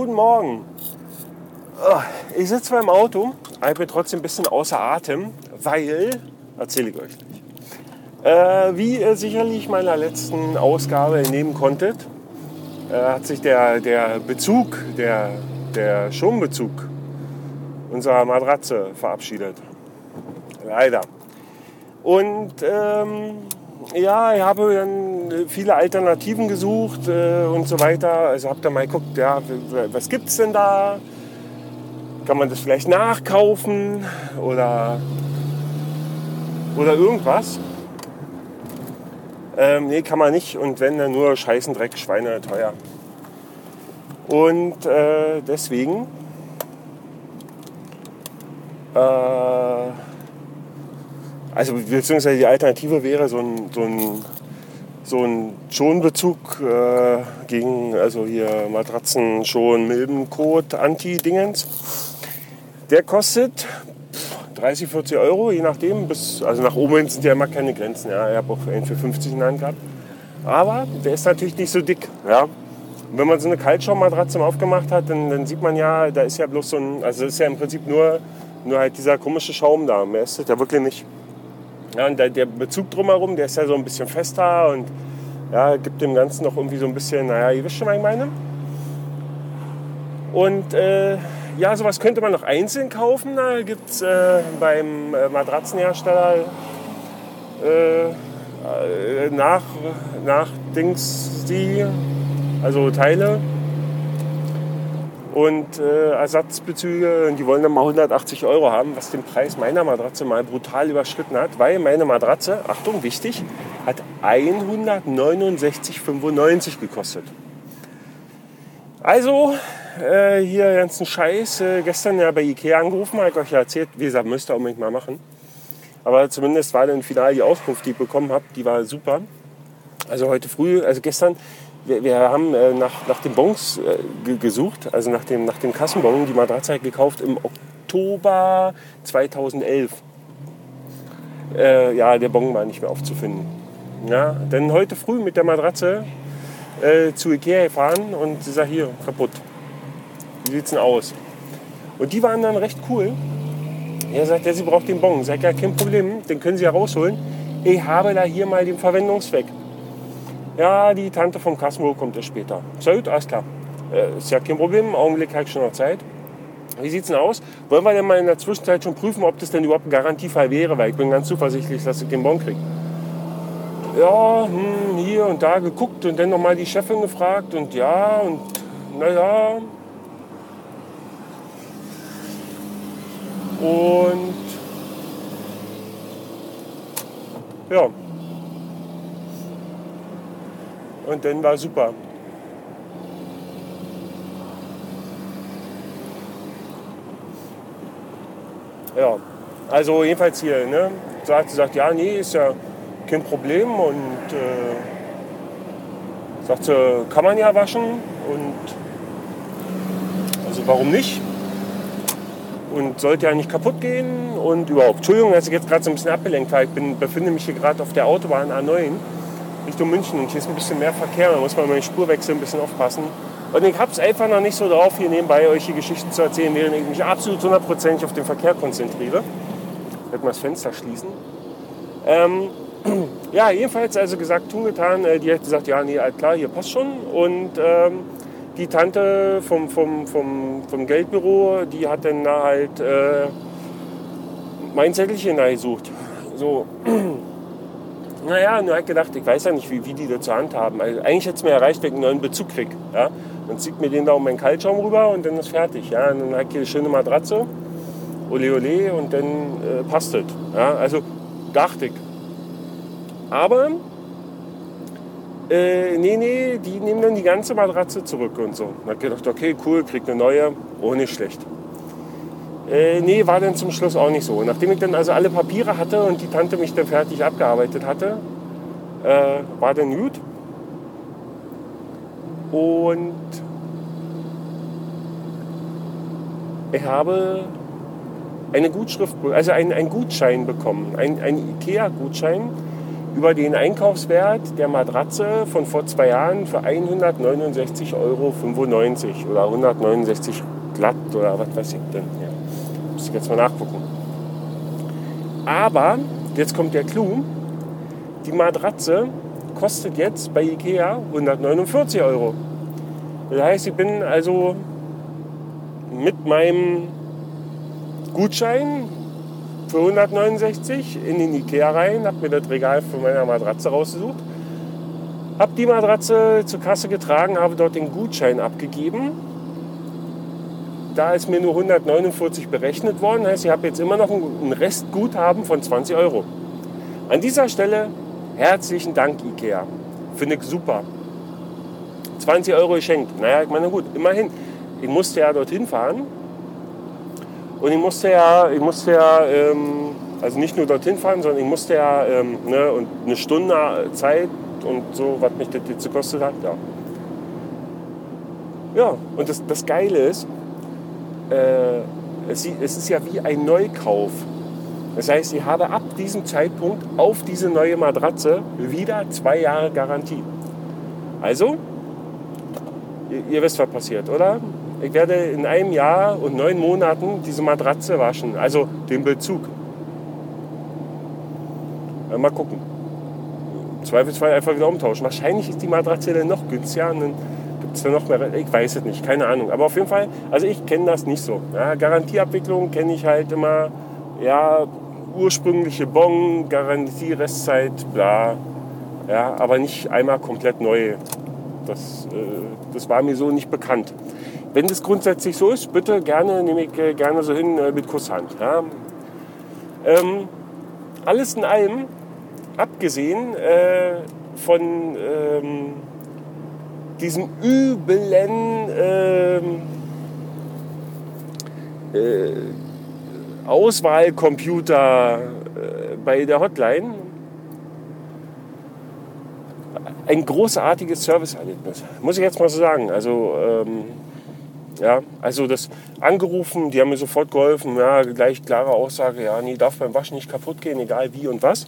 guten Morgen. Ah, ich sitze beim Auto, ich bin trotzdem ein bisschen außer Atem, weil, erzähle ich euch nicht. Äh, wie ihr sicherlich meiner letzten Ausgabe entnehmen konntet, äh, hat sich der, der Bezug, der, der Schonbezug unserer Matratze verabschiedet. Leider. Und ähm, ja, ich habe dann viele Alternativen gesucht äh, und so weiter. Also habe dann mal geguckt, ja, was gibt es denn da? Kann man das vielleicht nachkaufen oder, oder irgendwas? Ähm, nee, kann man nicht. Und wenn, dann nur scheißen Dreck, Schweine teuer. Und äh, deswegen äh, also beziehungsweise die Alternative wäre so ein, so ein, so ein Schonbezug äh, gegen, also hier Matratzen, Schon, Milbenkot, Anti-Dingens. Der kostet 30, 40 Euro, je nachdem. Bis, also nach oben sind ja immer keine Grenzen. Ja. Ich habe auch einen für 50 in der Hand gehabt. Aber der ist natürlich nicht so dick. Ja. Wenn man so eine Kaltschaummatratze aufgemacht hat, dann, dann, sieht man ja, da ist ja bloß so ein, also ist ja im Prinzip nur, nur halt dieser komische Schaum da. Mehr ist das ja wirklich nicht. Ja, und der, Bezug drumherum, der ist ja so ein bisschen fester und ja, gibt dem Ganzen noch irgendwie so ein bisschen, naja, ihr wisst schon, was ich meine. Und äh, ja, sowas könnte man noch einzeln kaufen. Da gibt es äh, beim äh, Matratzenhersteller äh, äh, nach, nach Dings die, also Teile und äh, Ersatzbezüge. Und die wollen dann mal 180 Euro haben, was den Preis meiner Matratze mal brutal überschritten hat, weil meine Matratze, Achtung, wichtig, hat 169,95 gekostet. Also, äh, hier ganzen Scheiß. Äh, gestern ja bei Ikea angerufen, habe ich euch ja erzählt, wie gesagt, müsst ihr unbedingt mal machen. Aber zumindest war dann final die Auskunft, die ich bekommen habe, die war super. Also heute früh, also gestern, wir, wir haben äh, nach, nach den Bons äh, gesucht, also nach dem, nach dem Kassenbon, die Matratze gekauft im Oktober 2011. Äh, ja, der Bon war nicht mehr aufzufinden. Ja, denn heute früh mit der Matratze äh, zu Ikea gefahren und sie sagt, hier, kaputt. Wie sieht's denn aus? Und die waren dann recht cool. Er sagt, ja, sie braucht den Bon. Sagt, ja, kein Problem, den können Sie ja rausholen. Ich habe da hier mal den Verwendungszweck. Ja, die Tante vom Kassenbuch kommt ja später. Sehr gut, alles klar. Äh, ist ja kein Problem, im Augenblick habe ich schon noch Zeit. Wie sieht es denn aus? Wollen wir denn mal in der Zwischenzeit schon prüfen, ob das denn überhaupt ein Garantiefall wäre? Weil ich bin ganz zuversichtlich, dass ich den Bon kriege. Ja, hm, hier und da geguckt und dann nochmal die Chefin gefragt und ja und naja. Und ja, Und dann war super. Ja, also jedenfalls hier, ne? Sie gesagt, ja, nee, ist ja kein Problem und äh, sagt sie, kann man ja waschen und also warum nicht? Und sollte ja nicht kaputt gehen und überhaupt. Entschuldigung, dass ich jetzt gerade so ein bisschen abgelenkt war. Ich bin, befinde mich hier gerade auf der Autobahn A9 Richtung München und hier ist ein bisschen mehr Verkehr, da muss man mal den Spurwechsel ein bisschen aufpassen. Und ich habe es einfach noch nicht so drauf, hier nebenbei euch die Geschichten zu erzählen, während ich mich absolut hundertprozentig auf den Verkehr konzentriere. Ich werde mal das Fenster schließen. Ähm, ja, jedenfalls also gesagt, tun getan. Äh, die hat gesagt, ja, nee, klar, hier passt schon. Und ähm, die Tante vom, vom, vom, vom Geldbüro, die hat dann da halt äh, mein Zettelchen da gesucht. So, naja, nur ich gedacht, ich weiß ja nicht, wie, wie die das zur Hand haben. Also eigentlich hätte es mir erreicht, wenn ich einen neuen Bezug kriege. Ja? Dann zieht mir den da um meinen Kaltschaum rüber und dann ist fertig. Ja? Und dann habe ich hier eine schöne Matratze, ole ole, und dann äh, passt es. Ja? Also dachte ich. Aber, äh, nee, nee, die nehmen dann die ganze Matratze zurück und so. Dann habe ich gedacht, okay, cool, krieg eine neue, oh, nicht schlecht. Äh, nee, war dann zum Schluss auch nicht so. Nachdem ich dann also alle Papiere hatte und die Tante mich dann fertig abgearbeitet hatte, äh, war dann gut. Und ich habe eine Gutschrift, also einen, einen Gutschein bekommen, einen, IKEA-Gutschein über den Einkaufswert der Matratze von vor zwei Jahren für 169,95 Euro oder 169 glatt oder was weiß ich denn. Ja. Muss ich jetzt mal nachgucken. Aber, jetzt kommt der Clou, die Matratze kostet jetzt bei Ikea 149 Euro. Das heißt, ich bin also mit meinem Gutschein für 169 in den Ikea rein, habe mir das Regal von meiner Matratze rausgesucht, habe die Matratze zur Kasse getragen, habe dort den Gutschein abgegeben. Da ist mir nur 149 berechnet worden, heißt, ich habe jetzt immer noch ein Restguthaben von 20 Euro. An dieser Stelle herzlichen Dank Ikea. Finde ich super. 20 Euro geschenkt. Naja, ich meine, gut, immerhin. Ich musste ja dorthin fahren. Und ich musste ja, ich musste ja ähm, also nicht nur dorthin fahren, sondern ich musste ja ähm, ne, und eine Stunde Zeit und so, was mich das jetzt gekostet hat. Ja, ja und das, das Geile ist, äh, es, es ist ja wie ein Neukauf. Das heißt, ich habe ab diesem Zeitpunkt auf diese neue Matratze wieder zwei Jahre Garantie. Also, ihr, ihr wisst, was passiert, oder? Ich werde in einem Jahr und neun Monaten diese Matratze waschen, also den Bezug. Mal gucken. Im Zweifelsfall einfach wieder umtauschen. Wahrscheinlich ist die Matratze dann noch günstiger und dann gibt es dann noch mehr. Ich weiß es nicht, keine Ahnung. Aber auf jeden Fall, also ich kenne das nicht so. Ja, Garantieabwicklung kenne ich halt immer, ja, ursprüngliche Bon, Garantie, Restzeit, bla. Ja, aber nicht einmal komplett neu. Das, äh, das war mir so nicht bekannt. Wenn das grundsätzlich so ist, bitte gerne, nehme ich äh, gerne so hin äh, mit Kusshand. Ja. Ähm, alles in allem, abgesehen äh, von ähm, diesem üblen ähm, äh, Auswahlcomputer äh, bei der Hotline, ein großartiges Serviceerlebnis, muss ich jetzt mal so sagen. Also ähm, ja, also das angerufen, die haben mir sofort geholfen, ja, gleich klare Aussage, ja, nee, darf beim Waschen nicht kaputt gehen, egal wie und was.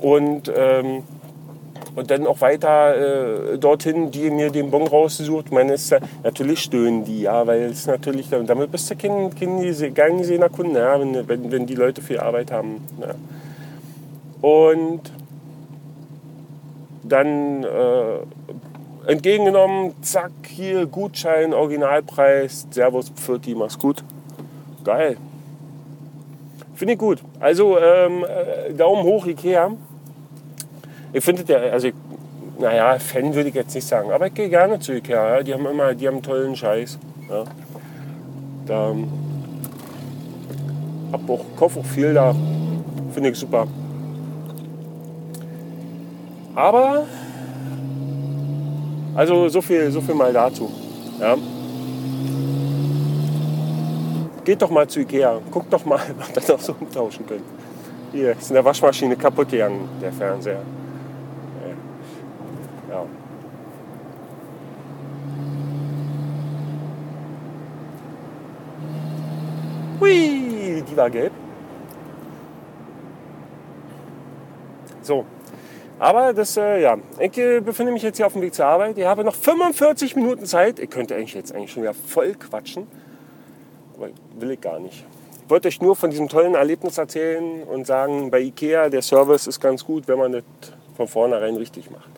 Und, ähm, und dann auch weiter äh, dorthin, die mir den Bon rausgesucht. Meine, ist, natürlich stöhnen die, ja, weil es natürlich, damit bist du kein, kein gern Kunde, ja, wenn, wenn, wenn die Leute viel Arbeit haben. Ja. Und dann äh, entgegengenommen, zack, hier Gutschein, Originalpreis, Servus, Pfirti, mach's gut. Geil. Finde ich gut. Also ähm, äh, Daumen hoch, Ikea. Ich finde ja, also ich, naja, Fan würde ich jetzt nicht sagen, aber ich gehe gerne zu Ikea. Ja. Die haben immer, die haben tollen Scheiß. Ja. Da hab auch, kauf auch viel da. Finde ich super. Aber also so viel, so viel mal dazu. Ja. Geht doch mal zu Ikea, guckt doch mal, was ihr noch so umtauschen könnt. Hier ist in der Waschmaschine kaputt gegangen, der Fernseher. Ja. Hui, die war gelb. So, aber das, äh, ja, ich äh, befinde mich jetzt hier auf dem Weg zur Arbeit. Ich habe noch 45 Minuten Zeit. Ich könnte eigentlich jetzt eigentlich schon wieder voll quatschen. Aber will ich gar nicht. Ich wollte euch nur von diesem tollen Erlebnis erzählen und sagen, bei Ikea, der Service ist ganz gut, wenn man das von vornherein richtig macht.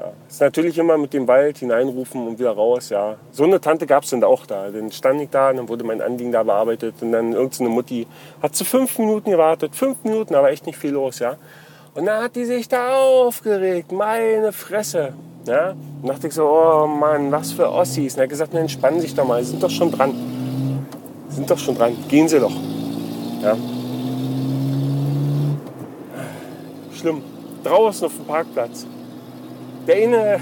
Ja, ist natürlich immer mit dem Wald hineinrufen und wieder raus. Ja. So eine Tante gab es dann auch da. Dann stand ich da dann wurde mein Anliegen da bearbeitet. Und dann irgendeine Mutti hat zu fünf Minuten gewartet. Fünf Minuten, aber echt nicht viel los. Ja. Und dann hat die sich da aufgeregt, meine Fresse. Ja? Und dachte ich so, oh Mann, was für Ossis. Und er hat gesagt, na, entspannen sich doch mal, Sie sind doch schon dran. Sie sind doch schon dran, gehen Sie doch. Ja? Schlimm. Draußen auf dem Parkplatz. Der eine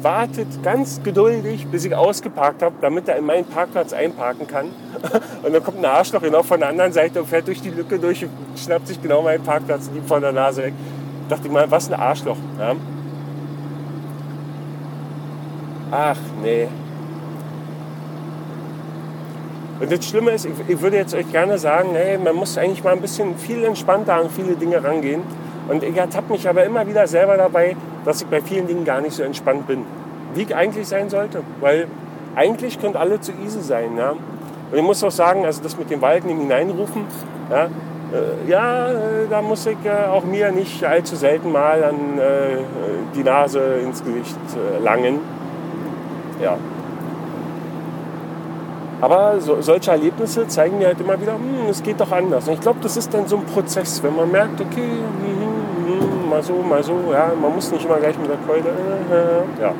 wartet ganz geduldig, bis ich ausgeparkt habe, damit er in meinen Parkplatz einparken kann. Und dann kommt ein Arschloch genau von der anderen Seite und fährt durch die Lücke durch und schnappt sich genau meinen Parkplatz und von der Nase weg. Da dachte ich mal, was ein Arschloch. Ja? Ach nee. Und das Schlimme ist, ich, ich würde jetzt euch gerne sagen, hey, man muss eigentlich mal ein bisschen viel entspannter an viele Dinge rangehen. Und ich ertappe mich aber immer wieder selber dabei, dass ich bei vielen Dingen gar nicht so entspannt bin, wie ich eigentlich sein sollte. Weil eigentlich könnte alle zu easy sein. Ja? Und ich muss auch sagen, also das mit dem Wald in hineinrufen, ja, äh, ja, äh, da muss ich äh, auch mir nicht allzu selten mal an äh, die Nase ins Gesicht äh, langen. Ja. Aber so, solche Erlebnisse zeigen mir halt immer wieder, hm, es geht doch anders. Und ich glaube, das ist dann so ein Prozess, wenn man merkt, okay, hm, hm mal so, mal so, ja, man muss nicht immer gleich mit der Keule, äh, ja.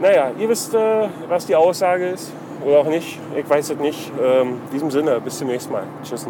Naja, ihr wisst, äh, was die Aussage ist oder auch nicht. Ich weiß es nicht. Ähm, in diesem Sinne, bis zum nächsten Mal. Tschüss.